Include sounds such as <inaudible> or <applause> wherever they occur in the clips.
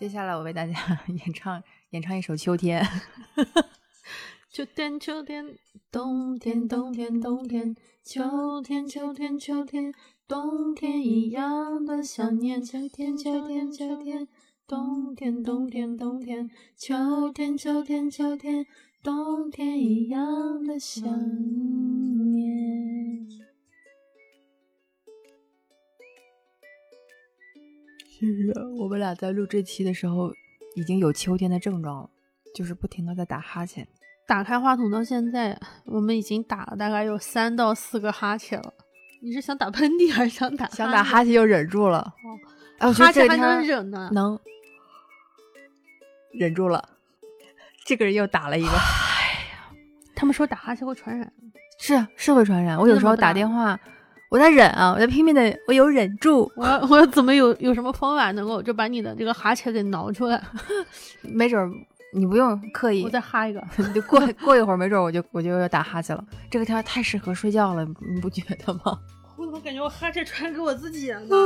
接下来我为大家 <laughs> 演唱演唱一首《秋天》。<laughs> 秋天，秋天，冬天，冬天，冬天，秋天，秋天，秋天，冬天一样的想念。秋天，秋天，秋天，冬天，冬天，冬天，秋天，秋天，秋天，冬天一样的想是啊，<laughs> 我们俩在录这期的时候已经有秋天的症状了，就是不停的在打哈欠。打开话筒到现在，我们已经打了大概有三到四个哈欠了。你是想打喷嚏还是想打？想打哈欠又忍住了。哦，哎，我觉哈欠还能忍呢。能忍住了。这个人又打了一个，哎呀他们说打哈欠会传染。是是会传染。我有时候打电话，我在忍啊，我在拼命的，我有忍住，我要我要怎么有有什么方法能够就把你的这个哈欠给挠出来？<laughs> 没准儿你不用刻意我，再哈一个。<laughs> 你就过过一会儿，没准儿我就我就要打哈欠了。这个天儿太适合睡觉了，你不觉得吗？<laughs> 我怎么感觉我哈欠传给我自己了呢？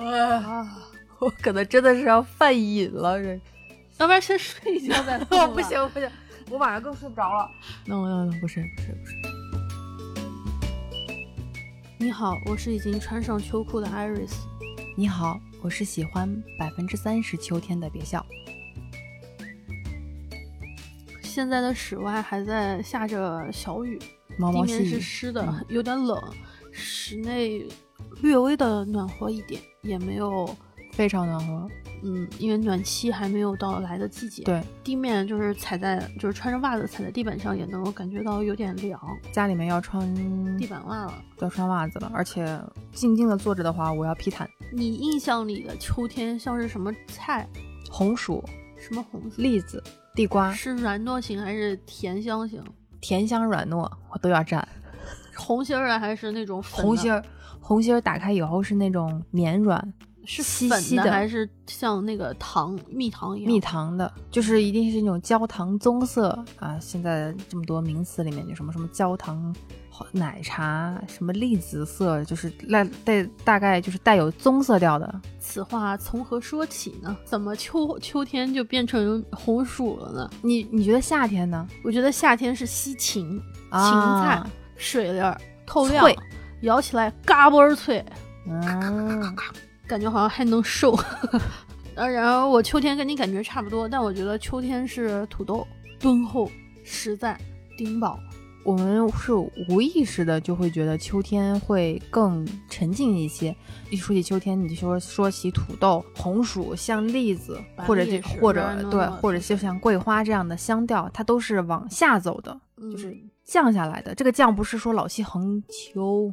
啊，我可能真的是要犯瘾了，这。要不然先睡一觉再不行不行，我晚上更睡不着了。那我那不睡不睡不是，你好，我是已经穿上秋裤的 Iris。你好，我是喜欢百分之三十秋天的，别笑。现在的室外还在下着小雨，毛毛地面是，湿的，嗯有点冷。室内略微的暖和一点，也没有，非常暖和。嗯，因为暖气还没有到来的季节。，对，地面就是踩在，就是穿着袜子踩在地板上，也能够感觉到有点凉。家里面要穿地板袜了。要穿袜子了，而且静静的坐着的话，我要披毯。你印象里的秋天像是什么菜？红薯、什么红薯？栗子、地瓜，是软糯型还是甜香型？甜香软糯，我都要蘸。红心儿啊还是那种粉红心儿，红心儿打开以后是那种绵软是粉稀稀的还是像那个糖蜜糖一样？蜜糖的，就是一定是那种焦糖棕色啊。现在这么多名词里面，就什么什么焦糖奶茶，什么栗子色，就是带带大概就是带有棕色调的。此话从何说起呢？怎么秋秋天就变成红薯了呢？你你觉得夏天呢？我觉得夏天是西芹，芹啊菜水灵儿透亮，咬起来嘎嘣儿脆，嗯，感觉好像还能瘦。呃，<laughs> 然后我秋天跟你感觉差不多，但我觉得秋天是土豆，敦厚、实在、顶饱。我们是无意识的就会觉得秋天会更沉静一些。一说起秋天，你就说说起土豆、红薯、像栗子，或者这或者对，或者就像桂花这样的香调，它都是往下走的，就是嗯降下来的。这个降不是说老气横秋，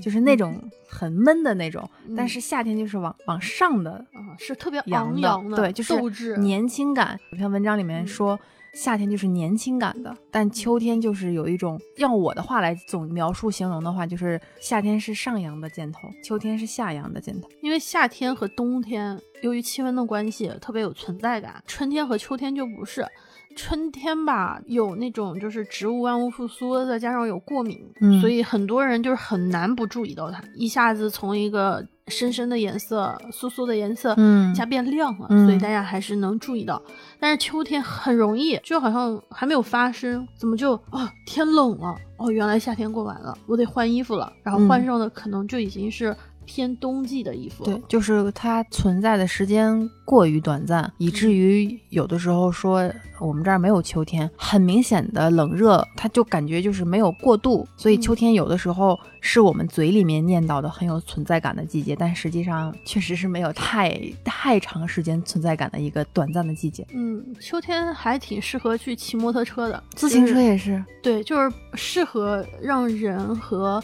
就是那种很闷的那种，但嗯是夏天就是往往上的啊，是特别阳的昂扬的，对，就是。年轻感。有篇文章里面嗯说，夏天就是年轻感的，但秋天就是有一种，用我的话来总描述形容的话，就是夏天是上扬的箭头，秋天是下扬的箭头。因为夏天和冬天由于气温的关系特别有存在感，春天和秋天就不是。春天吧，有那种就是植物万物复苏，再加上有过敏，嗯所以很多人就是很难不注意到它，一下子从一个深深的颜色、酥酥的颜色，嗯一下变亮了，嗯所以大家还是能注意到。但是秋天很容易，就好像还没有发生，怎么就啊天冷了？哦，原来夏天过完了，我得换衣服了，然后换嗯上的可能就已经是偏冬季的衣服。对，就是它存在的时间过于短暂，以至于有的时候说我们这儿没有秋天，很明显的冷热，它就感觉就是没有过渡，所以秋天有的时候是我们嘴里面念叨的很有存在感的季节，但实际上确实是没有太太长时间存在感的一个短暂的季节。嗯，秋天还挺适合去骑摩托车的，自行车就是也是，对，就是适合让人和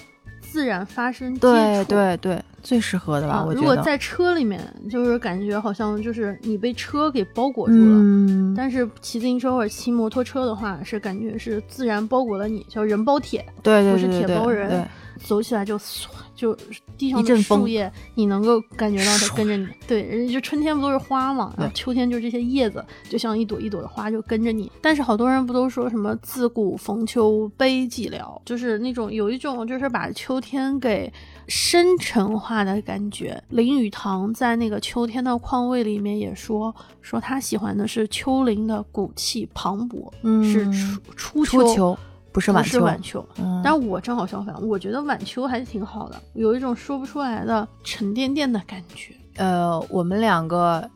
自然发生接对触。对对，最适合的吧？啊，我觉得。如果在车里面，就是感觉好像就是你被车给包裹住了。嗯，但是骑自行车或者骑摩托车的话，是感觉是自然包裹了你，叫人包铁。对对不是对对对铁包人对走起来就唰就地上的树叶，你能够感觉到它跟着你。对，人家就春天不都是花嘛，然后秋天就是这些叶子，就像一朵一朵的花就跟着你。但是好多人不都说什么自古逢秋悲寂寥，就是那种有一种就是把秋天给深沉化的感觉。林语堂在那个秋天的况味里面也说，说他喜欢的是秋林的骨气磅礴，嗯是初初初秋不是晚秋，是晚秋。嗯，但我正好相反，我觉得晚秋还是挺好的，有一种说不出来的沉甸甸的感觉。呃，我们两个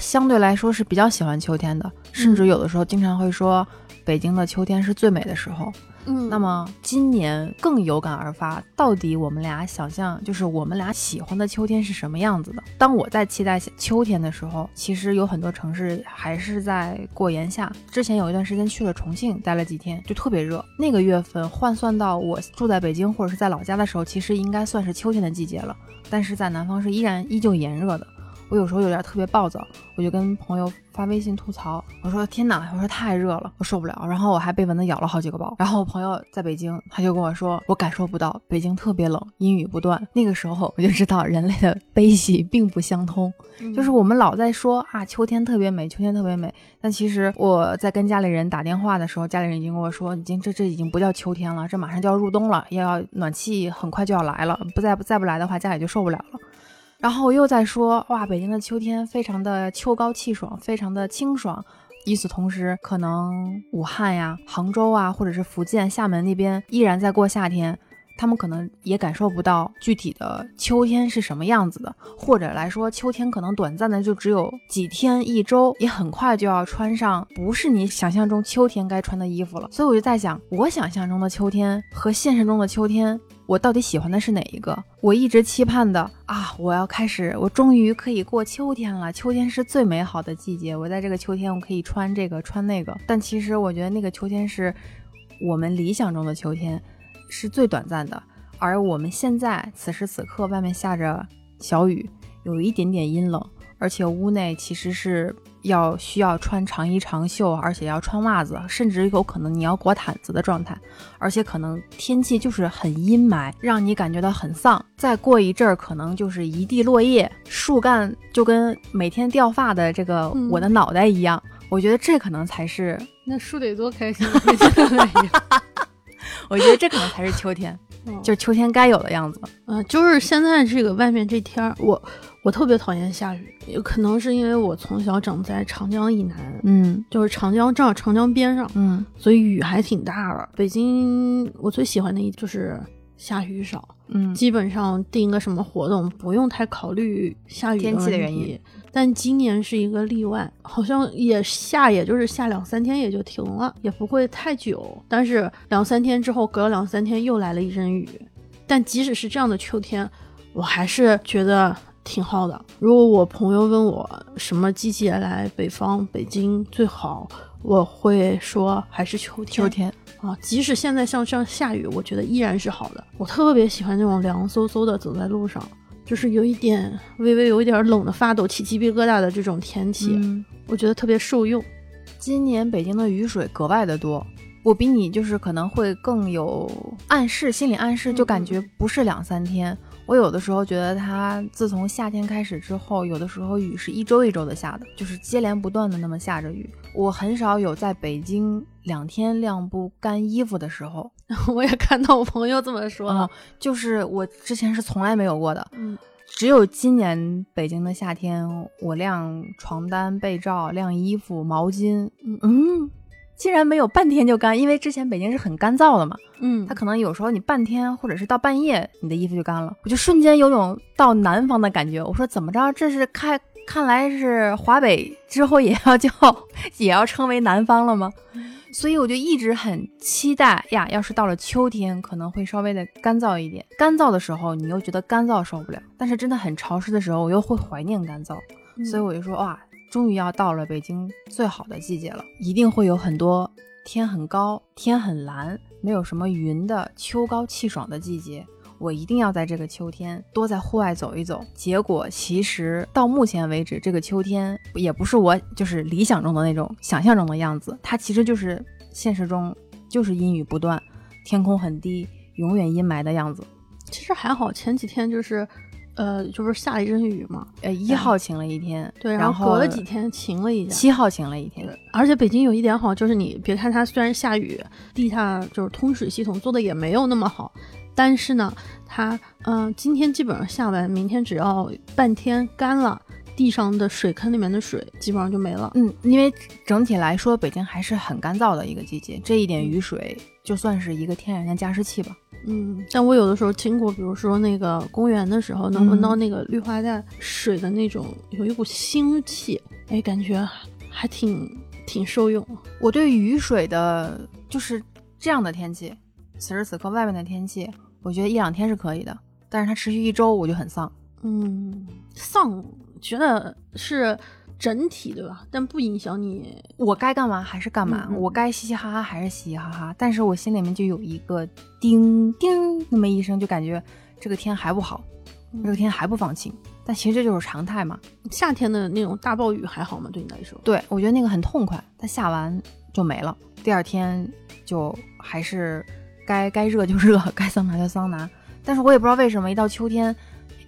相对来说是比较喜欢秋天的，甚至有的时候经常会说北京的秋天是最美的时候。嗯那么今年更有感而发，到底我们俩想象，就是我们俩喜欢的秋天是什么样子的？当我在期待秋天的时候，其实有很多城市还是在过炎夏。之前有一段时间去了重庆，待了几天，就特别热。那个月份换算到我住在北京或者是在老家的时候，其实应该算是秋天的季节了，但是在南方是依然依旧炎热的。我有时候有点特别暴躁，我就跟朋友发微信吐槽，我说天哪，我说太热了，我受不了。然后我还被蚊子咬了好几个包。然后我朋友在北京，他就跟我说，我感受不到北京特别冷，阴雨不断。那个时候我就知道人类的悲喜并不相通，嗯就是我们老在说啊秋天特别美，秋天特别美，但其实我在跟家里人打电话的时候，家里人已经跟我说，已经这这已经不叫秋天了，这马上就要入冬了，要暖气很快就要来了，不再不再不来的话，家里就受不了了。然后我又在说，哇，北京的秋天非常的秋高气爽，非常的清爽。与此同时，可能武汉呀、杭州啊，或者是福建、厦门那边依然在过夏天，他们可能也感受不到具体的秋天是什么样子的，或者来说，秋天可能短暂的就只有几天、一周，也很快就要穿上不是你想象中秋天该穿的衣服了。所以我就在想，我想象中的秋天和现实中的秋天。我到底喜欢的是哪一个？我一直期盼的啊！我要开始，我终于可以过秋天了。秋天是最美好的季节，我在这个秋天，我可以穿这个穿那个。但其实我觉得那个秋天是我们理想中的秋天，是最短暂的。而我们现在此时此刻，外面下着小雨，有一点点阴冷，而且屋内其实是要需要穿长衣长袖，而且要穿袜子，甚至有可能你要裹毯子的状态。而且可能天气就是很阴霾，让你感觉到很丧。再过一阵儿，可能就是一地落叶，树干就跟每天掉发的这个嗯我的脑袋一样。我觉得这可能才是，那树得多开心！<laughs> 我觉得这可能才是秋天，就是秋天该有的样子。嗯，就是现在这个外面这天儿，我我特别讨厌下雨，有可能是因为我从小长在长江以南，嗯就是长江正好长江边上，嗯所以雨还挺大的。北京我最喜欢的一就是下雨少，嗯，基本上定个什么活动不用太考虑下雨天气的原因。但今年是一个例外，好像也下，也就是下两三天也就停了，也不会太久。但是两三天之后，隔了两三天又来了一阵雨。但即使是这样的秋天，我还是觉得挺好的。如果我朋友问我什么季节来北方北京最好，我会说还是秋天。秋天，啊，即使现在像这样下雨，我觉得依然是好的。我特别喜欢那种凉飕飕的走在路上，就是有一点微微有一点冷的发抖、起鸡皮疙瘩的这种天气，嗯，我觉得特别受用。今年北京的雨水格外的多。我比你就是可能会更有暗示，心理暗示，就感觉不是两三天。我有的时候觉得它自从夏天开始之后，有的时候雨是一周一周的下的，就是接连不断的那么下着雨。我很少有在北京两天晾不干衣服的时候，<laughs> 我也看到我朋友这么说啊、就是我之前是从来没有过的。嗯，只有今年北京的夏天，我晾床单、被罩、晾衣服、毛巾，嗯嗯，竟然没有半天就干，因为之前北京是很干燥的嘛，嗯，它可能有时候你半天或者是到半夜，你的衣服就干了，我就瞬间有种到南方的感觉。我说怎么着，这是看看来是华北之后也要叫 <laughs> 也要称为南方了吗？所以我就一直很期待呀，要是到了秋天，可能会稍微的干燥一点。干燥的时候，你又觉得干燥受不了，但是真的很潮湿的时候，我又会怀念干燥。嗯所以我就说哇，终于要到了北京最好的季节了，一定会有很多天很高、天很蓝、没有什么云的秋高气爽的季节。我一定要在这个秋天多在户外走一走。结果其实到目前为止，这个秋天也不是我就是理想中的那种想象中的样子，它其实就是现实中就是阴雨不断，天空很低，永远阴霾的样子。其实还好，前几天就是，呃，就不是下了一阵雨嘛，呃，一号晴了一天，对，然后隔了几天晴了一下。七号晴了一天，而且北京有一点好，就是你别看它虽然下雨，地下就是通水系统做的也没有那么好，但是呢，它嗯、呃今天基本上下完，明天只要半天干了，地上的水坑里面的水基本上就没了。嗯，因为整体来说，北京还是很干燥的一个季节，这一点雨水就算是一个天然的加湿器吧。嗯，但我有的时候经过，比如说那个公园的时候，能闻到那个绿化带水的那种有一股腥气，哎，感觉还挺挺受用。我对雨水的，就是这样的天气，此时此刻外面的天气，我觉得一两天是可以的，但是它持续一周，我就很丧。嗯，丧觉得是整体对吧？但不影响你。我该干嘛还是干嘛，嗯嗯我该嘻嘻哈哈还是嘻嘻哈哈，但是我心里面就有一个叮叮那么一声，就感觉这个天还不好，这个天还不放晴。但其实这就是常态嘛。夏天的那种大暴雨还好吗？对你来说？对我觉得那个很痛快，它下完就没了，第二天就还是该该热就热，<laughs> 该桑拿就桑拿。但是我也不知道为什么，一到秋天，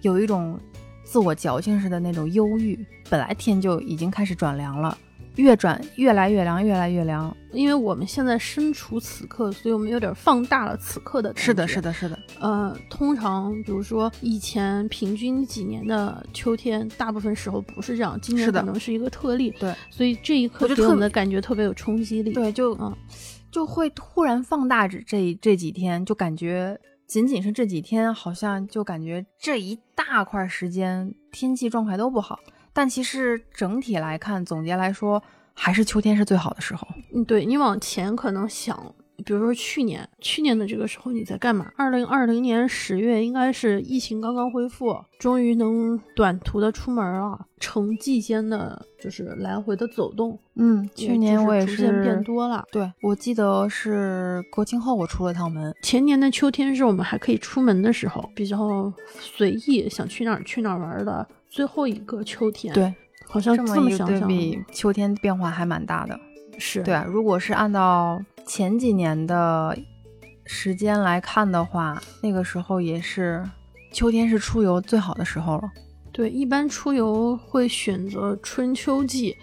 有一种自我矫情似的那种忧郁。本来天就已经开始转凉了，越转越来越凉，越来越凉。因为我们现在身处此刻，所以我们有点放大了此刻的。是的，是的，是的。呃，通常比如说以前平均几年的秋天，大部分时候不是这样，今年可能是一个特例。对，所以这一刻就特给我们的感觉特别有冲击力。对，就嗯就会突然放大这这这几天，就感觉仅仅是这几天，好像就感觉这一大块时间天气状态都不好。但其实整体来看，总结来说，还是秋天是最好的时候。嗯，对你往前可能想，比如说去年，去年的这个时候你在干嘛？二零二零年十月应该是疫情刚刚恢复，终于能短途的出门了，城际间的就是来回的走动。嗯，去年我也是逐渐变多了。对，我记得是国庆后我出了趟门。前年的秋天是我们还可以出门的时候，比较随意，想去哪儿去哪儿玩的最后一个秋天。，对，好像这么一比，秋天变化还蛮大的。是对啊，如果是按照前几年的时间来看的话，那个时候也是秋天是出游最好的时候了。对，一般出游会选择春秋季，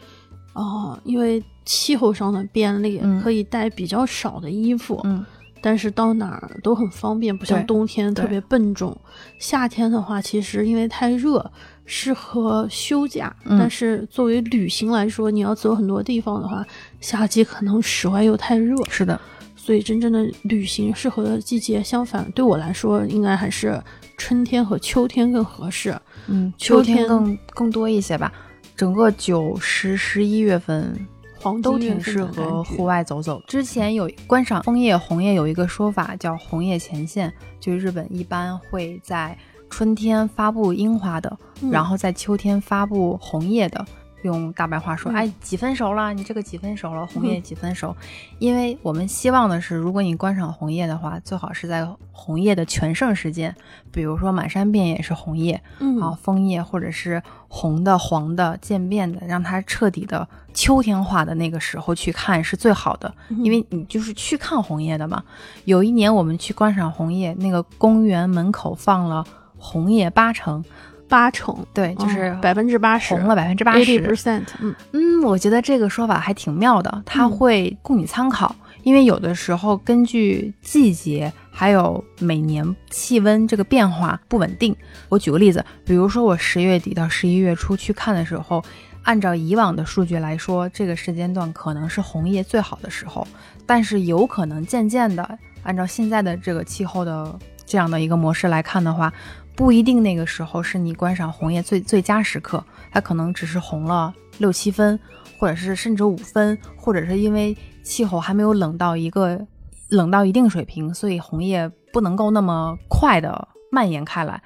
哦、因为气候上的便利，嗯可以带比较少的衣服，嗯，但是到哪儿都很方便，不像冬天特别笨重。夏天的话，其实因为太热，适合休假，嗯但是作为旅行来说，你要走很多地方的话，夏季可能室外又太热，是的，所以真正的旅行适合的季节，相反对我来说，应该还是春天和秋天更合适。嗯，秋秋天天更更多一些吧。整个九十十一月份黄都挺适合户外走走。之前有观赏枫叶、红叶有一个说法叫“红叶前线”，就是日本一般会在春天发布樱花的，嗯然后在秋天发布红叶的。用大白话说，嗯哎，几分熟了？你这个几分熟了？红叶嗯几分熟？因为我们希望的是，如果你观赏红叶的话，最好是在红叶的全盛时间，比如说满山遍野是红叶，嗯啊，枫叶或者是红的、黄的、渐变的，让它彻底的秋天化的那个时候去看是最好的，嗯因为你就是去看红叶的嘛。有一年我们去观赏红叶，那个公园门口放了红叶八成，八成，对，就是嗯百分之八十，红了百分之八十。percent，嗯嗯，我觉得这个说法还挺妙的，它嗯会供你参考。因为有的时候根据季节还有每年气温这个变化不稳定。我举个例子，比如说我十月底到十一月初去看的时候，按照以往的数据来说，这个时间段可能是红叶最好的时候，但是有可能渐渐的，按照现在的这个气候的这样的一个模式来看的话，不一定那个时候是你观赏红叶最最佳时刻，它可能只是红了六七分，或者是甚至五分，或者是因为气候还没有冷到一个冷到一定水平，所以红叶不能够那么快的蔓延开来。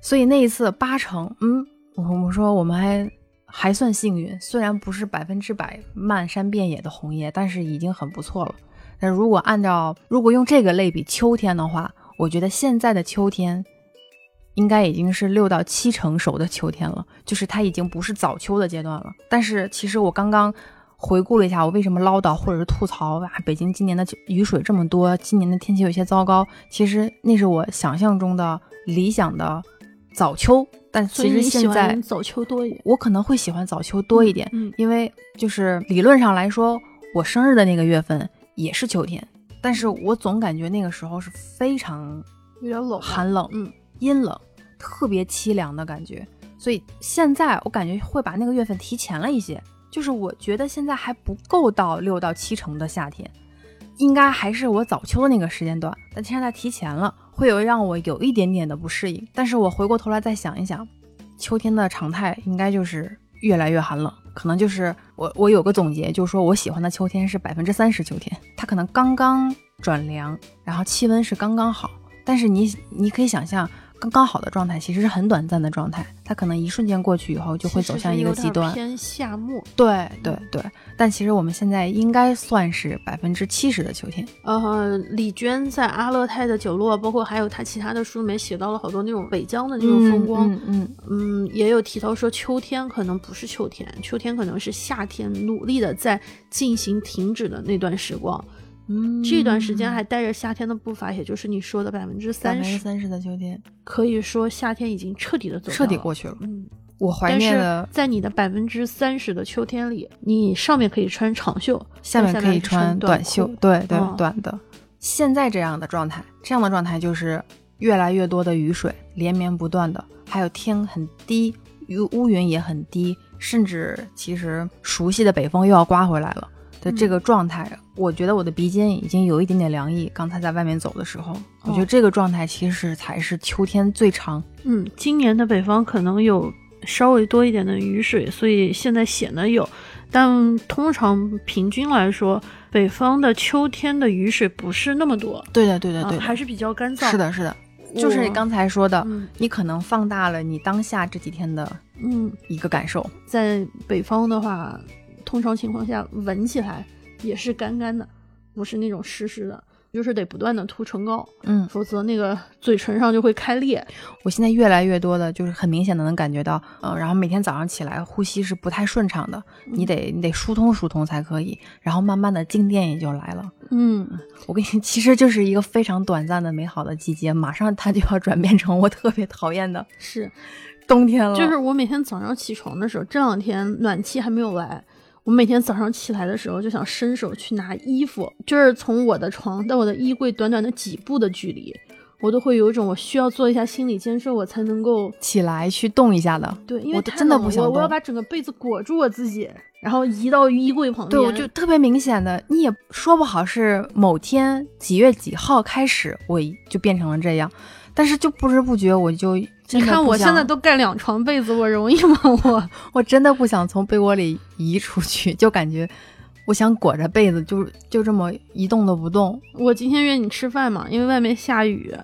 所以那一次八成，嗯，我我说我们还还算幸运，虽然不是百分之百漫山遍野的红叶，但是已经很不错了。但如果按照如果用这个类比秋天的话，我觉得现在的秋天应该已经是六到七成熟的秋天了，就是它已经不是早秋的阶段了。但是其实我刚刚回顾了一下我为什么唠叨或者是吐槽啊，北京今年的雨水这么多，今年的天气有些糟糕。其实那是我想象中的理想的早秋，但其实现在早秋多一点，我可能会喜欢早秋多一点，嗯，因为就是理论上来说，我生日的那个月份也是秋天，但是我总感觉那个时候是非常有点冷，寒冷，嗯，阴冷，特别凄凉的感觉。所以现在我感觉会把那个月份提前了一些。就是我觉得现在还不够到六到七成的夏天，应该还是我早秋的那个时间段，但现在提前了，会有让我有一点点的不适应。但是我回过头来再想一想，秋天的常态应该就是越来越寒冷，可能就是我我有个总结，就是说我喜欢的秋天是百分之三十秋天，它可能刚刚转凉，然后气温是刚刚好，但是你你可以想象。刚刚好的状态其实是很短暂的状态，它可能一瞬间过去以后就会走向一个极端，偏夏末。对对对，但其实我们现在应该算是百分之七十的秋天。呃，李娟在《阿勒泰的角落》，包括还有她其他的书里面写到了好多那种北疆的那种风光。嗯嗯嗯，也有提到说秋天可能不是秋天，秋天可能是夏天努力的在进行停止的那段时光。嗯，这段时间还带着夏天的步伐，也就是你说的百分之三十，三十的秋天，可以说夏天已经彻底的走，彻底过去了。嗯，我怀念的，在你的百分之三十的秋天里，你上面可以穿长袖，下面可以穿短袖，对对，短的。现在这样的状态，这样的状态就是越来越多的雨水连绵不断的，还有天很低，雨乌云也很低，甚至其实熟悉的北风又要刮回来了。的这个状态，我觉得我的鼻尖已经有一点点凉意。刚才在外面走的时候，我觉得这个状态其实才是秋天最长。嗯，今年的北方可能有稍微多一点的雨水，所以现在显得有。但通常平均来说，北方的秋天的雨水不是那么多。对的，对的，对，还是比较干燥。是的，是的，就是你刚才说的，嗯、你可能放大了你当下这几天的嗯一个感受。在北方的话。通常情况下，闻起来也是干干的，不是那种湿湿的，就是得不断的涂唇膏，嗯，否则那个嘴唇上就会开裂。我现在越来越多的，就是很明显的能感觉到，嗯，然后每天早上起来呼吸是不太顺畅的，你得你得疏通疏通才可以，然后慢慢的静电也就来了。嗯，我跟你，其实就是一个非常短暂的美好的季节，马上它就要转变成我特别讨厌的是冬天了。就是我每天早上起床的时候，这两天暖气还没有来。我每天早上起来的时候就想伸手去拿衣服，就是从我的床到我的衣柜短短的几步的距离，我都会有一种我需要做一下心理建设，我才能够起来去动一下的。对，因为真的不想，我要把整个被子裹住我自己，然后移到衣柜旁边。对，我就特别明显的，你也说不好是某天几月几号开始，我就变成了这样，但是就不知不觉我就。你看我现在都盖两床被子，我容易吗？<laughs> 我 <laughs> 我真的不想从被窝里移出去，<laughs> 就感觉我想裹着被子，就就这么一动都不动。我今天约你吃饭嘛，因为外面下雨。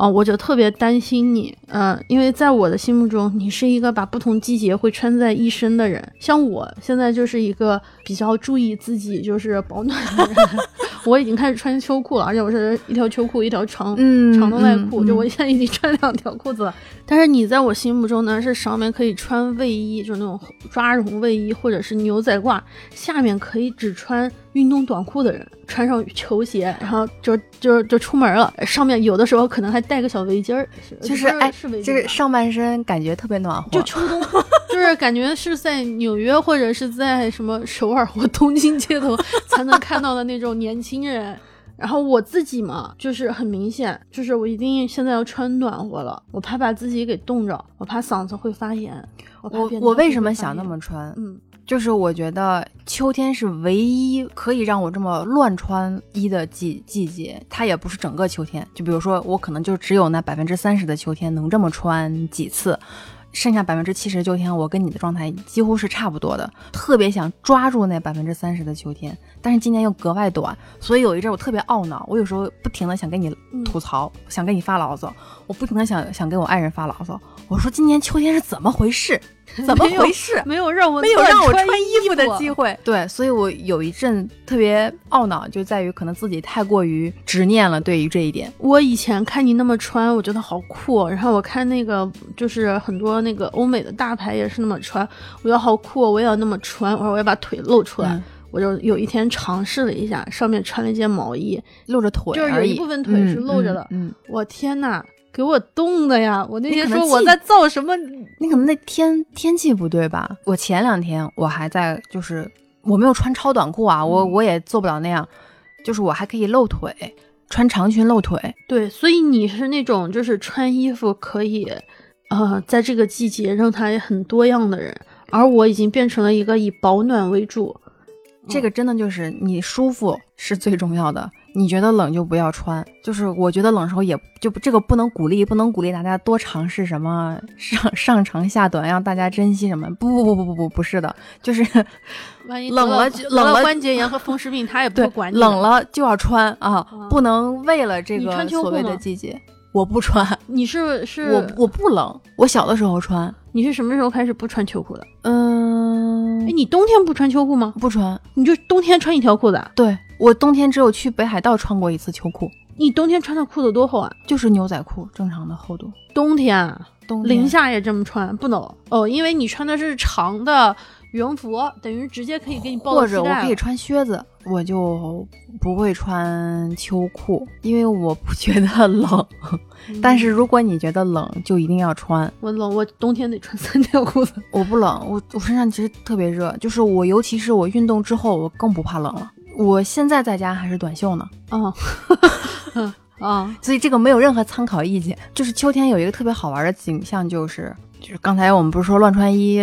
啊，我就特别担心你，嗯，因为在我的心目中，你是一个把不同季节会穿在一身的人。像我现在就是一个比较注意自己就是保暖的人，<laughs> 我已经开始穿秋裤了，而且我是一条秋裤，一条长长的外裤，就我现在已经穿两条裤子了。但是你在我心目中呢，是上面可以穿卫衣，就是那种抓绒卫衣或者是牛仔褂，下面可以只穿运动短裤的人，穿上球鞋，然后就就就出门了，上面有的时候可能还。带个小围巾儿，就是哎，就是上半身感觉特别暖和，就秋冬，<laughs> 就是感觉是在纽约或者是在什么首尔或东京街头才能看到的那种年轻人。然后我自己嘛，就是很明显，就是我一定现在要穿暖和了，我怕把自己给冻着，我怕嗓子会发炎。我我为什么想那么穿？嗯。就是我觉得秋天是唯一可以让我这么乱穿衣的季季节，它也不是整个秋天。就比如说，我可能就只有那百分之三十的秋天能这么穿几次。剩下百分之七十的秋天，我跟你的状态几乎是差不多的，特别想抓住那百分之三十的秋天，但是今年又格外短，所以有一阵我特别懊恼，我有时候不停的想跟你吐槽，想跟你发牢骚，我不停的想想跟我爱人发牢骚，我说今年秋天是怎么回事？<laughs> 怎么回事？没有让我没有让我穿衣服的机会。对，所以我有一阵特别懊恼，就在于可能自己太过于执念了。对于这一点，我以前看你那么穿，我觉得好酷。然后我看那个就是很多那个欧美的大牌也是那么穿，我觉得好酷，我也要那么穿。我说我要把腿露出来。我就有一天尝试了一下，上面穿了一件毛衣，露着腿就是有一部分腿是嗯露着的嗯，嗯我天呐，给我冻的呀！我那天说我在造什么？你可能那天天气不对吧？我前两天我还在，就是我没有穿超短裤啊，我嗯我也做不了那样，就是我还可以露腿，穿长裙露腿。对，所以你是那种就是穿衣服可以，呃，在这个季节让它很多样的人，而我已经变成了一个以保暖为主。这个真的就是你舒服是最重要的，你觉得冷就不要穿。就是我觉得冷的时候也就这个不能鼓励，不能鼓励大家多尝试什么上上长下短，让大家珍惜什么。不不不不不不不是的，就是万一 <laughs> 冷了冷了关节炎和风湿病，他也不会管你。冷了就要穿啊，啊不能为了这个所谓裤的季节。我不穿，你是是我我不冷，我小的时候穿，你是什么时候开始不穿秋裤的？嗯哎，，你冬天不穿秋裤吗？不穿。你就冬天穿一条裤子啊？对我冬天只有去北海道穿过一次秋裤，你冬天穿的裤子多厚啊？就是牛仔裤正常的厚度。冬天啊，冬天零下也这么穿不能哦，因为你穿的是长的羽绒服，等于直接可以给你抱到或者我可以穿靴子，我就不会穿秋裤，因为我不觉得冷。但是如果你觉得冷，就一定要穿。我冷，我冬天得穿三条裤子。我不冷，我我身上其实特别热，就是我尤其是我运动之后，我更不怕冷了。我现在在家还是短袖呢，啊，<laughs> 啊，所以这个没有任何参考意见。就是秋天有一个特别好玩的景象，就是就是刚才我们不是说乱穿衣、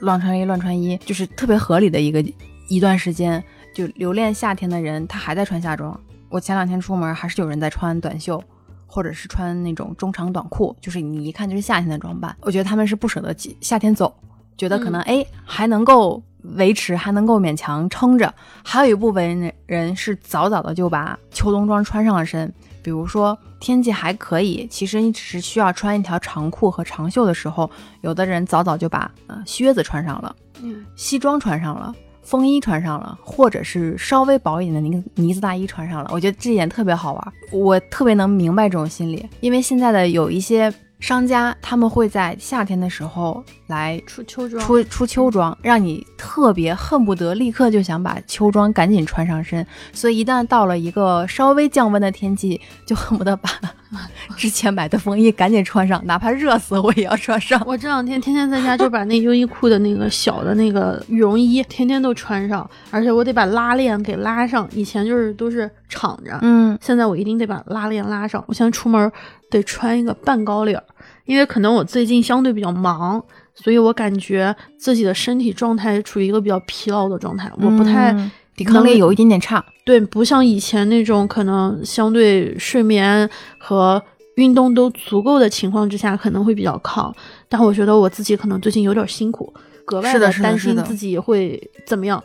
乱穿衣、乱穿衣，就是特别合理的一个一段时间。就留恋夏天的人，他还在穿夏装。我前两天出门，还是有人在穿短袖，或者是穿那种中长短裤，就是你一看就是夏天的装扮。我觉得他们是不舍得夏天走，觉得可能哎、还能够维持，还能够勉强撑着。还有一部分人是早早的就把秋冬装穿上了身，比如说天气还可以，其实你只是需要穿一条长裤和长袖的时候，有的人早早就把呃靴子穿上了，嗯，西装穿上了。风衣穿上了，或者是稍微薄一点的呢呢子大衣穿上了，我觉得这一点特别好玩。我特别能明白这种心理，因为现在的有一些商家，他们会在夏天的时候来出秋装，出出秋装，让你特别恨不得立刻就想把秋装赶紧穿上身。所以一旦到了一个稍微降温的天气，就恨不得把 <laughs> 之前买的风衣赶紧穿上，哪怕热死我也要穿上。<laughs> 我这两天天天在家就把那优衣库的那个小的那个羽绒衣天天都穿上，而且我得把拉链给拉上。以前就是都是敞着，嗯，现在我一定得把拉链拉上。我现在出门得穿一个半高领儿，因为可能我最近相对比较忙，所以我感觉自己的身体状态处于一个比较疲劳的状态，我不太。嗯抵抗力有一点点差。对，不像以前那种可能相对睡眠和运动都足够的情况之下，可能会比较抗。但我觉得我自己可能最近有点辛苦，格外的担心自己会怎么样，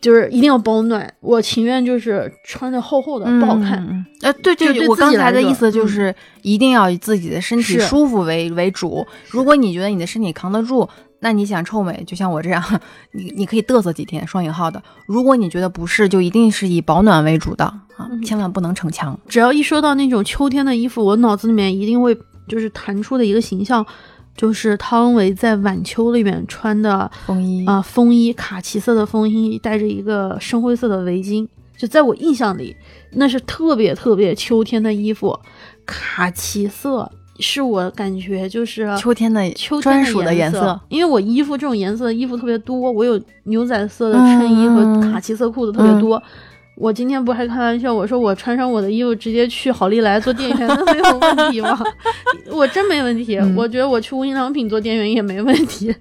就是一定要保暖。我情愿就是穿的厚厚的，不好看。嗯。嗯呃，对对，就对我刚才的意思就嗯是一定要以自己的身体舒服为为主。如果你觉得你的身体扛得住，那你想臭美，就像我这样，<laughs> 你你可以嘚瑟几天，双引号的。如果你觉得不是，就一定是以保暖为主的啊，嗯千万不能逞强。只要一说到那种秋天的衣服，我脑子里面一定会就是弹出的一个形象，就是汤唯在晚秋里面穿的风衣啊、风衣，卡其色的风衣，戴着一个深灰色的围巾，就在我印象里，那是特别特别秋天的衣服。卡其色是我感觉就是秋天的秋天专属的颜颜色，因为我衣服这种颜色的衣服特别多，我有牛仔色的衬衣和嗯卡其色裤子特别多。我今天不还开玩笑，我说我穿上我的衣服直接去好利来做店员，<laughs> 那没有问题吗？我真没问题，嗯我觉得我去无印良品做店员也没问题。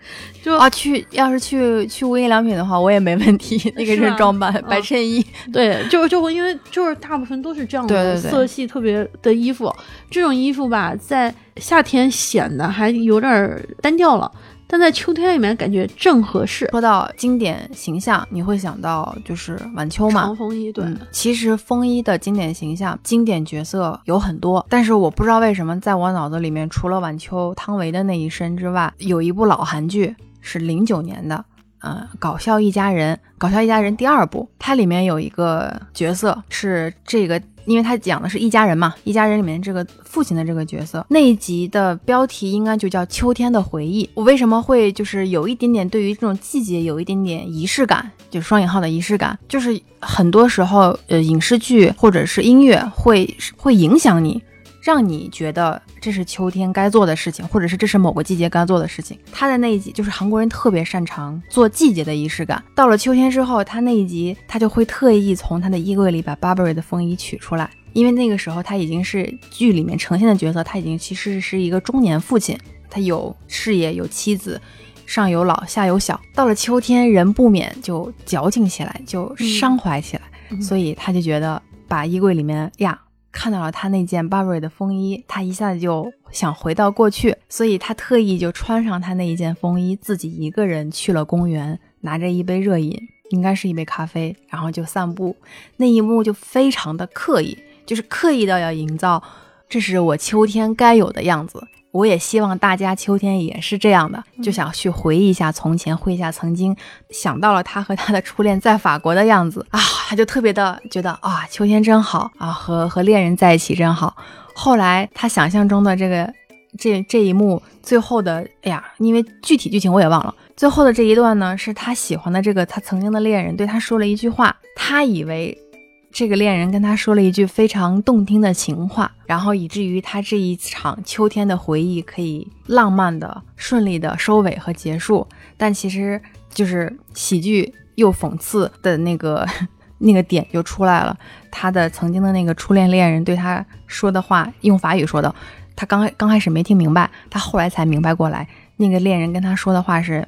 就啊，去要是去去无印良品的话，我也没问题。<laughs> 那个人装扮，白嗯衬衣，对，就就因为就是大部分都是这样的色系特别的衣服，这种衣服吧，在夏天显得还有点儿单调了，但在秋天里面感觉正合适。说到经典形象，你会想到就是晚秋嘛长？风衣，对，嗯，其实风衣的经典形象、经典角色有很多，但是我不知道为什么在我脑子里面，除了晚秋汤唯的那一身之外，有一部老韩剧是零九年的，呃，《搞笑一家人》，《搞笑一家人》第二部，它里面有一个角色是这个因为他讲的是一家人嘛，一家人里面这个父亲的这个角色，那一集的标题应该就叫《秋天的回忆》。我为什么会就是有一点点对于这种季节有一点点仪式感，就双引号的仪式感，就是很多时候呃影视剧或者是音乐会会影响你。让你觉得这是秋天该做的事情，或者是这是某个季节该做的事情。他的那一集就是韩国人特别擅长做季节的仪式感。到了秋天之后，他那一集他就会特意从他的衣柜里把 Burberry 的风衣取出来，因为那个时候他已经是剧里面呈现的角色，他已经其实是一个中年父亲，他有事业有妻子，上有老下有小。到了秋天，人不免就矫情起来，就伤怀起来，所以他就觉得把衣柜里面呀。看到了他那件 Burberry 的风衣，他一下子就想回到过去，所以他特意就穿上他那一件风衣，自己一个人去了公园，拿着一杯热饮，应该是一杯咖啡，然后就散步。那一幕就非常的刻意，就是刻意到要营造，这是我秋天该有的样子。我也希望大家秋天也是这样的，就想去回忆一下从前，回忆一下曾经，想到了他和他的初恋在法国的样子啊，他就特别的觉得啊，秋天真好啊，和和恋人在一起真好。后来他想象中的这个这这一幕最后的，哎呀，因为具体剧情我也忘了，最后的这一段呢，是他喜欢的这个他曾经的恋人对他说了一句话，他以为。这个恋人跟他说了一句非常动听的情话，然后以至于他这一场秋天的回忆可以浪漫的、顺利的收尾和结束。但其实就是喜剧又讽刺的那个 <laughs> 那个点就出来了。他的曾经的那个初恋恋人对他说的话，用法语说的，他刚刚开始没听明白，他后来才明白过来，那个恋人跟他说的话是。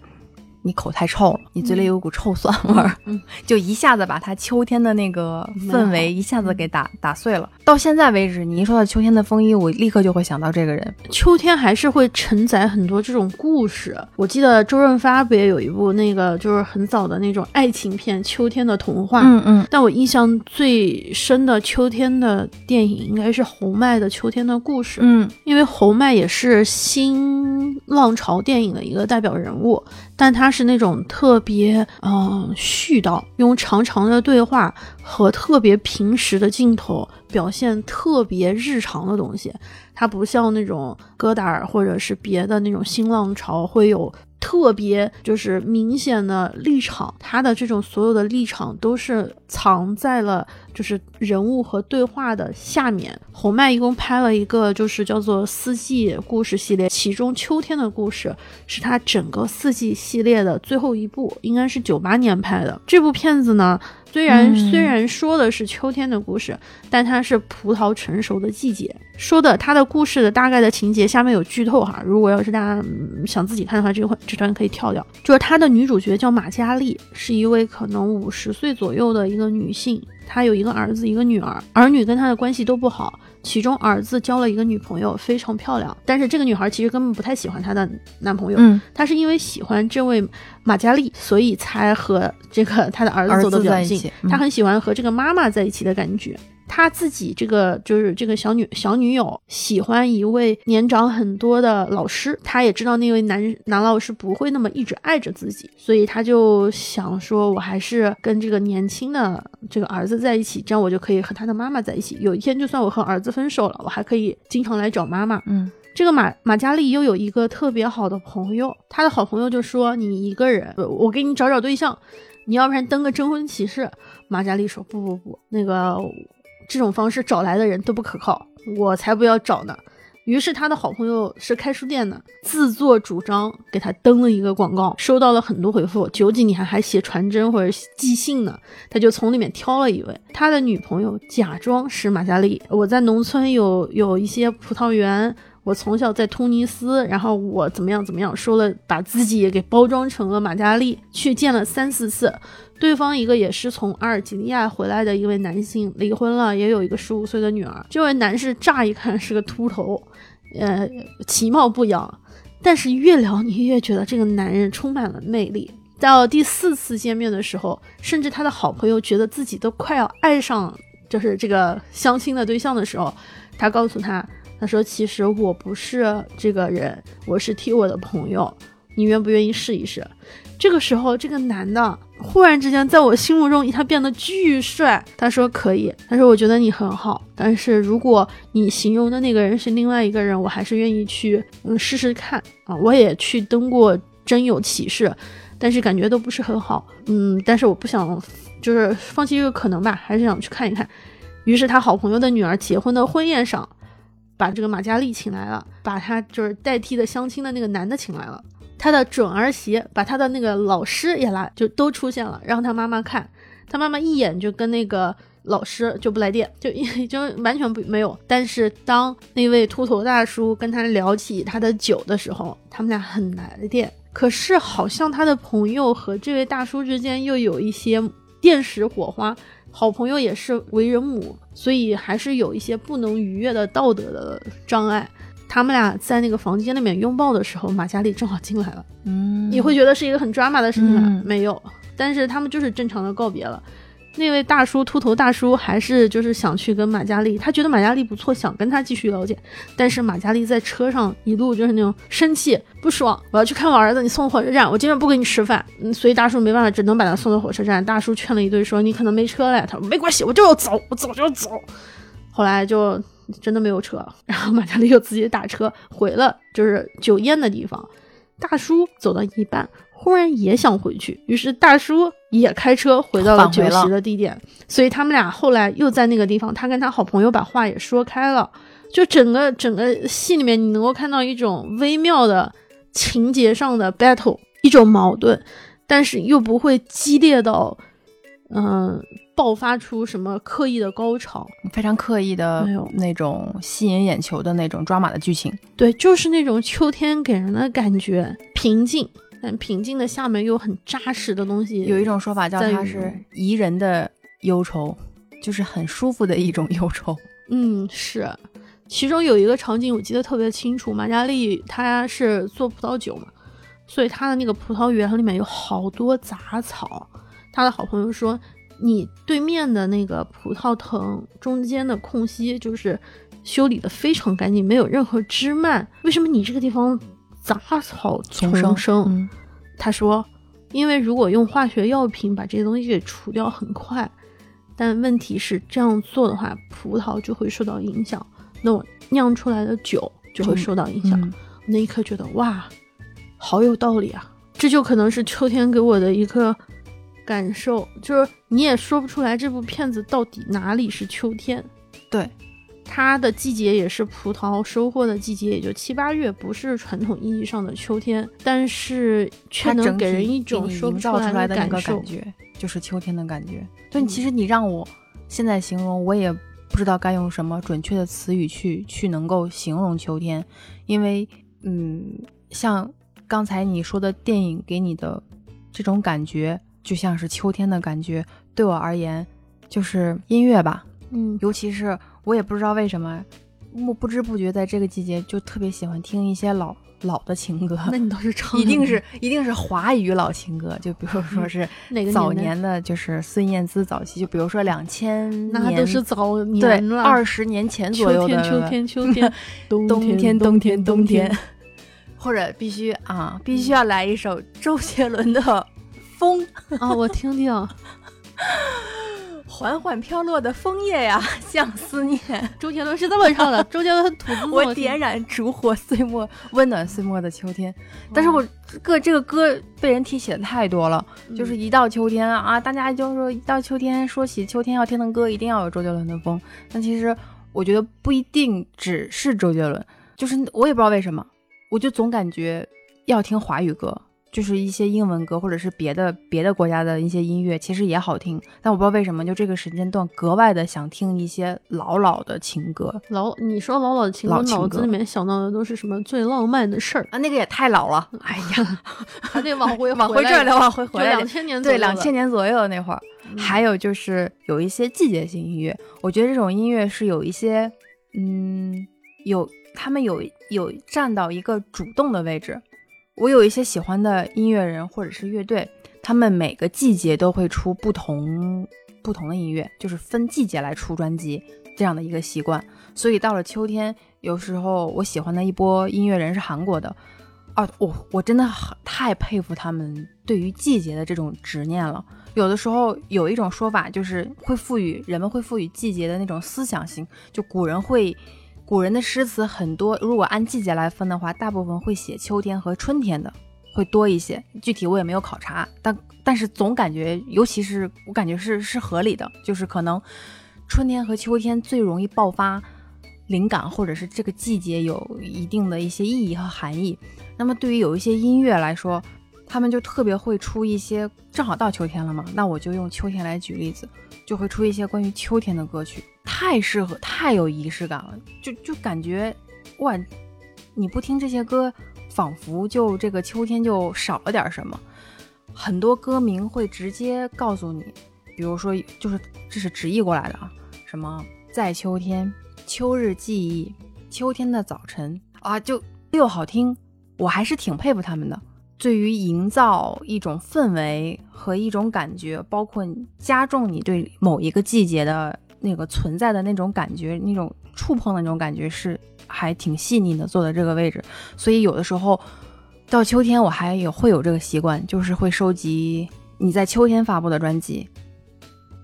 你口太臭了，你嘴里有股臭酸味儿，嗯 <laughs> 就一下子把他秋天的那个氛围一下子给打打碎了。到现在为止，你一说到秋天的风衣，我立刻就会想到这个人。秋天还是会承载很多这种故事。我记得周润发不也有一部那个就是很早的那种爱情片《秋天的童话》？嗯嗯。但我印象最深的秋天的电影应该是侯麦的《秋天的故事》。嗯，因为侯麦也是新浪潮电影的一个代表人物。但他是那种特别嗯絮叨，用长长的对话和特别平时的镜头表现特别日常的东西。他不像那种戈达尔或者是别的那种新浪潮会有。特别就是明显的立场，他的这种所有的立场都是藏在了就是人物和对话的下面。红麦一共拍了一个就是叫做四季故事系列，其中秋天的故事是他整个四季系列的最后一部，应该是九八年拍的这部片子呢。虽然虽然说的是秋天的故事，但它是葡萄成熟的季节。说的它的故事的大概的情节，下面有剧透哈。如果要是大家想自己看的话，这块这段可以跳掉。就是它的女主角叫马嘉丽，是一位可能五十岁左右的一个女性。她有一个儿子，一个女儿，儿女跟他的关系都不好。其中儿子交了一个女朋友，非常漂亮，但是这个女孩其实根本不太喜欢她的男朋友。嗯，她是因为喜欢这位马嘉丽，所以才和这个她的儿子走得比较近。她很喜欢和这个妈妈在一起的感觉。他自己这个就是这个小女小女友喜欢一位年长很多的老师，他也知道那位男男老师不会那么一直爱着自己，所以他就想说，我还是跟这个年轻的这个儿子在一起，这样我就可以和他的妈妈在一起。有一天，就算我和儿子分手了，我还可以经常来找妈妈。嗯，这个马马嘉丽又有一个特别好的朋友，他的好朋友就说：“你一个人，我给你找找对象，你要不然登个征婚启事。”马嘉丽说：“不不不，那个。”这种方式找来的人都不可靠，我才不要找呢。于是他的好朋友是开书店的，自作主张给他登了一个广告，收到了很多回复。九几年还写传真或者寄信呢，他就从里面挑了一位。他的女朋友假装是马嘉丽，我在农村有有一些葡萄园，我从小在突尼斯，然后我怎么样怎么样，说了把自己也给包装成了马嘉丽，去见了三四次。对方一个也是从阿尔及利亚回来的一位男性，离婚了，也有一个十五岁的女儿。这位男士乍一看是个秃头，呃，其貌不扬，但是越聊你越觉得这个男人充满了魅力。到第四次见面的时候，甚至他的好朋友觉得自己都快要爱上，就是这个相亲的对象的时候，他告诉他，他说：“其实我不是这个人，我是替我的朋友，你愿不愿意试一试？”这个时候，这个男的忽然之间在我心目中他变得巨帅。他说可以，他说我觉得你很好，但是如果你形容的那个人是另外一个人，我还是愿意去嗯试试看啊。我也去登过真有启事，但是感觉都不是很好，嗯，但是我不想就是放弃这个可能吧，还是想去看一看。于是他好朋友的女儿结婚的婚宴上，把这个马嘉丽请来了，把他就是代替的相亲的那个男的请来了。他的准儿媳把他的那个老师也来，就都出现了，让他妈妈看。他妈妈一眼就跟那个老师就不来电，<laughs> 就已经完全不没有。但是当那位秃头大叔跟他聊起他的酒的时候，他们俩很来电。可是好像他的朋友和这位大叔之间又有一些电石火花。好朋友也是为人母，所以还是有一些不能逾越的道德的障碍。他们俩在那个房间里面拥抱的时候，马嘉丽正好进来了。嗯，你会觉得是一个很抓马的事情吗？没有，但是他们就是正常的告别了。那位大叔，秃头大叔，还是就是想去跟马嘉丽，他觉得马嘉丽不错，想跟他继续了解。但是马嘉丽在车上一路就是那种生气、不爽，我要去看我儿子，你送我火车站，我今晚不跟你吃饭。嗯，所以大叔没办法，只能把他送到火车站。大叔劝了一堆，说你可能没车了。他说没关系，我就要走，我走就要走。后来就。真的没有车，然后马嘉祺又自己打车回了就是酒宴的地方。大叔走到一半，忽然也想回去，于是大叔也开车回到了酒席的地点。所以他们俩后来又在那个地方，他跟他好朋友把话也说开了。就整个整个戏里面，你能够看到一种微妙的情节上的 battle，一种矛盾，但是又不会激烈到。嗯，爆发出什么刻意的高潮，非常刻意的那种吸引眼球的那种抓马的剧情。对，就是那种秋天给人的感觉平静，但平静的下面又很扎实的东西。有一种说法叫它是宜人的忧愁，就是很舒服的一种忧愁。嗯，是。其中有一个场景我记得特别清楚，马嘉丽她是做葡萄酒嘛，所以她的那个葡萄园里面有好多杂草。他的好朋友说：“你对面的那个葡萄藤中间的空隙，就是修理的非常干净，没有任何枝蔓。为什么你这个地方杂草丛生？”他说：“因为如果用化学药品把这些东西给除掉，很快。但问题是这样做的话，葡萄就会受到影响，那我酿出来的酒就会受到影响。”那一刻觉得哇，好有道理啊！这就可能是秋天给我的一个。感受就是你也说不出来这部片子到底哪里是秋天，对，它的季节也是葡萄收获的季节，也就七八月，不是传统意义上的秋天，但是却能给人一种说不出来的感觉，就是秋天的感觉。就其实你让我现在形容，我也不知道该用什么准确的词语去去能够形容秋天，因为嗯，像刚才你说的电影给你的这种感觉。就像是秋天的感觉，对我而言，就是音乐吧。嗯，尤其是我也不知道为什么，我不知不觉在这个季节就特别喜欢听一些老老的情歌。那你倒是唱，<laughs> 一定是一定是华语老情歌，就比如说是早年的，就是孙燕姿早期，就比如说两千年，那都是早年了，二十年前左右的秋天，秋天，秋天，<laughs> 冬天，冬天，冬天，<laughs> 或者必须啊，必须要来一首周杰伦的。风啊，我听听，缓缓飘落的枫叶呀，像思念。<laughs> 周杰伦是这么唱的，周杰伦吐字。我点燃烛火岁末，温暖岁末的秋天。但是我个这个歌被人提起的太多了，就是一到秋天啊，大家就说一到秋天说起秋天要听的歌，一定要有周杰伦的风。但其实我觉得不一定只是周杰伦，就是我也不知道为什么，我就总感觉要听华语歌。就是一些英文歌，或者是别的别的国家的一些音乐，其实也好听。但我不知道为什么，就这个时间段格外的想听一些老老的情歌。老，你说老老的情歌，脑子里面想到的都是什么最浪漫的事儿啊？那个也太老了。哎呀，还得往回往回转了，往回回来。两千年对，两千年左右的那会儿。还有就是有一些季节性音乐，我觉得这种音乐是有一些，嗯，有他们有有站到一个主动的位置。我有一些喜欢的音乐人或者是乐队，他们每个季节都会出不同不同的音乐，就是分季节来出专辑这样的一个习惯。所以到了秋天，有时候我喜欢的一波音乐人是韩国的，啊，我我真的很太佩服他们对于季节的这种执念了。有的时候有一种说法，就是会赋予人们会赋予季节的那种思想性。就古人会，古人的诗词很多，如果按季节来分的话，大部分会写秋天和春天的会多一些。具体我也没有考察，但但是总感觉，尤其是我感觉是是合理的，就是可能春天和秋天最容易爆发灵感，或者是这个季节有一定的一些意义和含义。那么对于有一些音乐来说，他们就特别会出一些，正好到秋天了嘛，那我就用秋天来举例子，就会出一些关于秋天的歌曲，太适合，太有仪式感了，就就感觉哇，你不听这些歌，仿佛就这个秋天就少了点什么。很多歌名会直接告诉你，比如说就是这是直译过来的啊，什么在秋天、秋日记忆、秋天的早晨啊，就又好听，我还是挺佩服他们的。对于营造一种氛围和一种感觉，包括加重你对某一个季节的那个存在的那种感觉，那种触碰的那种感觉是还挺细腻的。坐在这个位置，所以有的时候到秋天，我还有会有这个习惯，就是会收集你在秋天发布的专辑，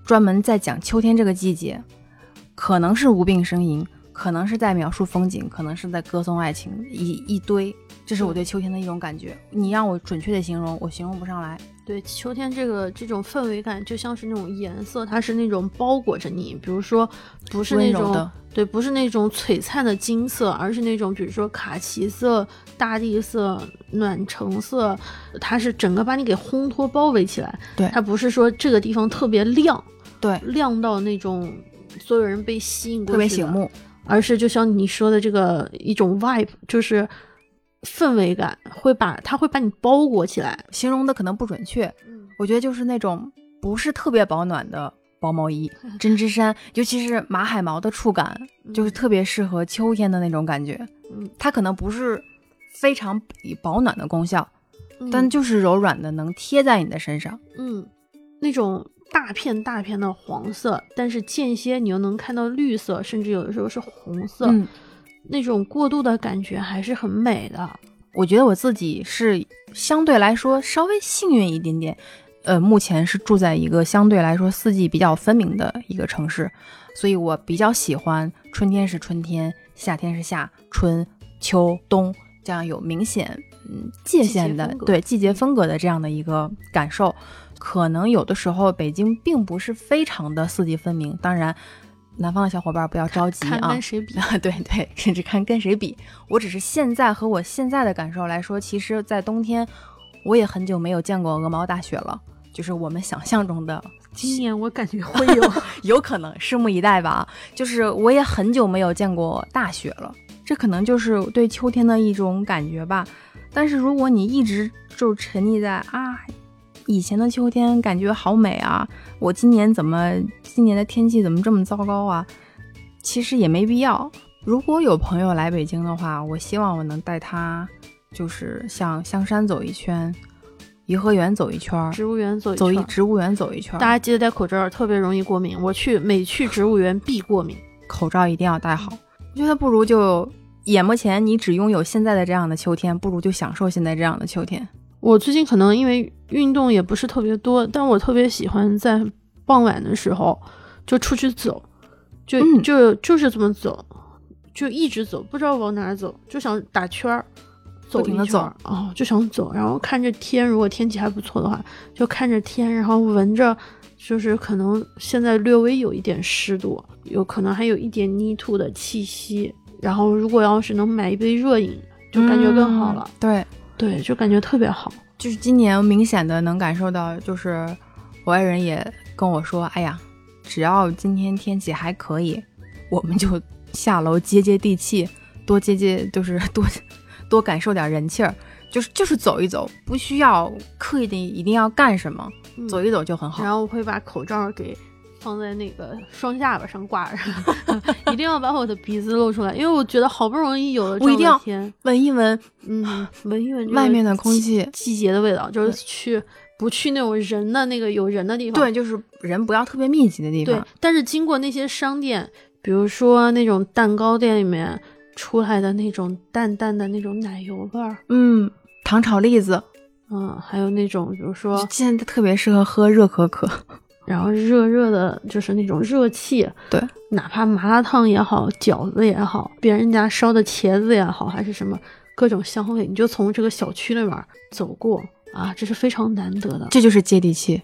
专门在讲秋天这个季节，可能是无病呻吟，可能是在描述风景，可能是在歌颂爱情，一一堆。这是我对秋天的一种感觉，你让我准确的形容，我形容不上来。对秋天这个这种氛围感，就像是那种颜色，它是那种包裹着你，比如说不是那种对，不是那种璀璨的金色，而是那种比如说卡其色、大地色、暖橙色，它是整个把你给烘托包围起来。对，它不是说这个地方特别亮，对，亮到那种所有人被吸引过去，特别醒目，而是就像你说的这个一种 vibe，就是。氛围感会把它会把你包裹起来，形容的可能不准确。嗯，我觉得就是那种不是特别保暖的薄毛衣，针织衫，尤其是马海毛的触感，就是特别适合秋天的那种感觉。嗯，它可能不是非常以保暖的功效，但就是柔软的，能贴在你的身上。嗯，那种大片大片的黄色，但是间歇你又能看到绿色，甚至有的时候是红色。那种过渡的感觉还是很美的。我觉得我自己是相对来说稍微幸运一点点，呃，目前是住在一个相对来说四季比较分明的一个城市，所以我比较喜欢春天是春天，夏天是夏春秋冬这样有明显嗯界限的对季节风格的这样的一个感受。可能有的时候北京并不是非常的四季分明，当然。南方的小伙伴不要着急啊！跟谁比？<laughs> 对对，甚至看跟谁比。我只是现在和我现在的感受来说，其实，在冬天，我也很久没有见过鹅毛大雪了。就是我们想象中的，今年我感觉会有，<laughs> 有可能，拭目以待吧。就是我也很久没有见过大雪了，这可能就是对秋天的一种感觉吧。但是如果你一直就沉溺在啊。以前的秋天感觉好美啊！我今年怎么今年的天气怎么这么糟糕啊？其实也没必要。如果有朋友来北京的话，我希望我能带他，就是像香山走一圈，颐和园走一圈，植物园走走一植物园走一圈。大家记得戴口罩，特别容易过敏。我去每去植物园必过敏，口罩一定要戴好。我觉得不如就眼目前你只拥有现在的这样的秋天，不如就享受现在这样的秋天。我最近可能因为运动也不是特别多，但我特别喜欢在傍晚的时候就出去走，就就就是这么走，就一直走，不知道往哪走，就想打圈儿，走一圈儿哦，就想走，然后看着天，如果天气还不错的话，就看着天，然后闻着，就是可能现在略微有一点湿度，有可能还有一点泥土的气息，然后如果要是能买一杯热饮，就感觉更好了。对。对，就感觉特别好。就是今年明显的能感受到，就是我爱人也跟我说：“哎呀，只要今天天气还可以，我们就下楼接接地气，多接接，就是 <laughs> 多多感受点人气儿，就是就是走一走，不需要刻意的一定要干什么，走一走就很好。”然后我会把口罩给。放在那个双下巴上挂着，<laughs> 一定要把我的鼻子露出来，因为我觉得好不容易有了这么天，闻一闻，嗯，闻一闻外面的空气，季节的味道，就是去不去那种人的那个有人的地方，对，就是人不要特别密集的地方。对，但是经过那些商店，比如说那种蛋糕店里面出来的那种淡淡的那种奶油味儿，嗯，糖炒栗子，嗯，还有那种比如说，现在特别适合喝热可可。然后热热的，就是那种热气，对，哪怕麻辣烫也好，饺子也好，别人家烧的茄子也好，还是什么各种香味，你就从这个小区里面走过啊，这是非常难得的，这就是接地气。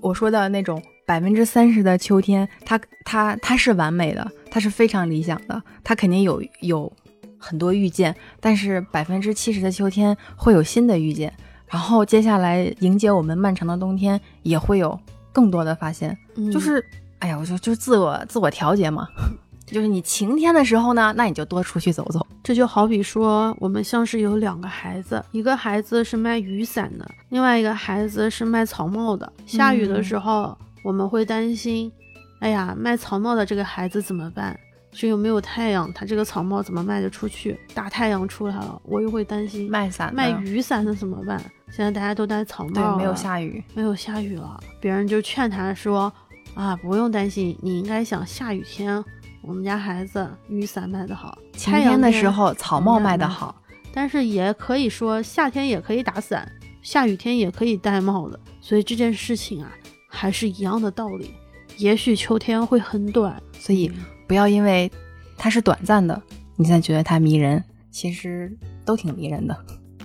我说的那种百分之三十的秋天，它它它是完美的，它是非常理想的，它肯定有有很多遇见，但是百分之七十的秋天会有新的遇见，然后接下来迎接我们漫长的冬天也会有。更多的发现，就是，哎呀，我就就自我自我调节嘛，<laughs> 就是你晴天的时候呢，那你就多出去走走。这就好比说，我们像是有两个孩子，一个孩子是卖雨伞的，另外一个孩子是卖草帽的。下雨的时候，我们会担心，哎呀，卖草帽的这个孩子怎么办？就又没有太阳，他这个草帽怎么卖得出去？大太阳出来了，我又会担心卖伞卖雨伞的怎么办？现在大家都戴草帽，对，没有下雨，没有下雨了。别人就劝他说：“啊，不用担心，你应该想下雨天，我们家孩子雨伞卖得好，晴天的时候草帽卖得好。但是也可以说夏天也可以打伞，下雨天也可以戴帽子。所以这件事情啊，还是一样的道理。也许秋天会很短，所以不要因为它是短暂的，你才觉得它迷人。其实都挺迷人的。”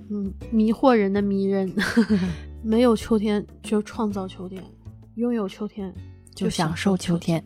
嗯，迷惑人的迷人，<laughs> 没有秋天就创造秋天，拥有秋天就享受秋天。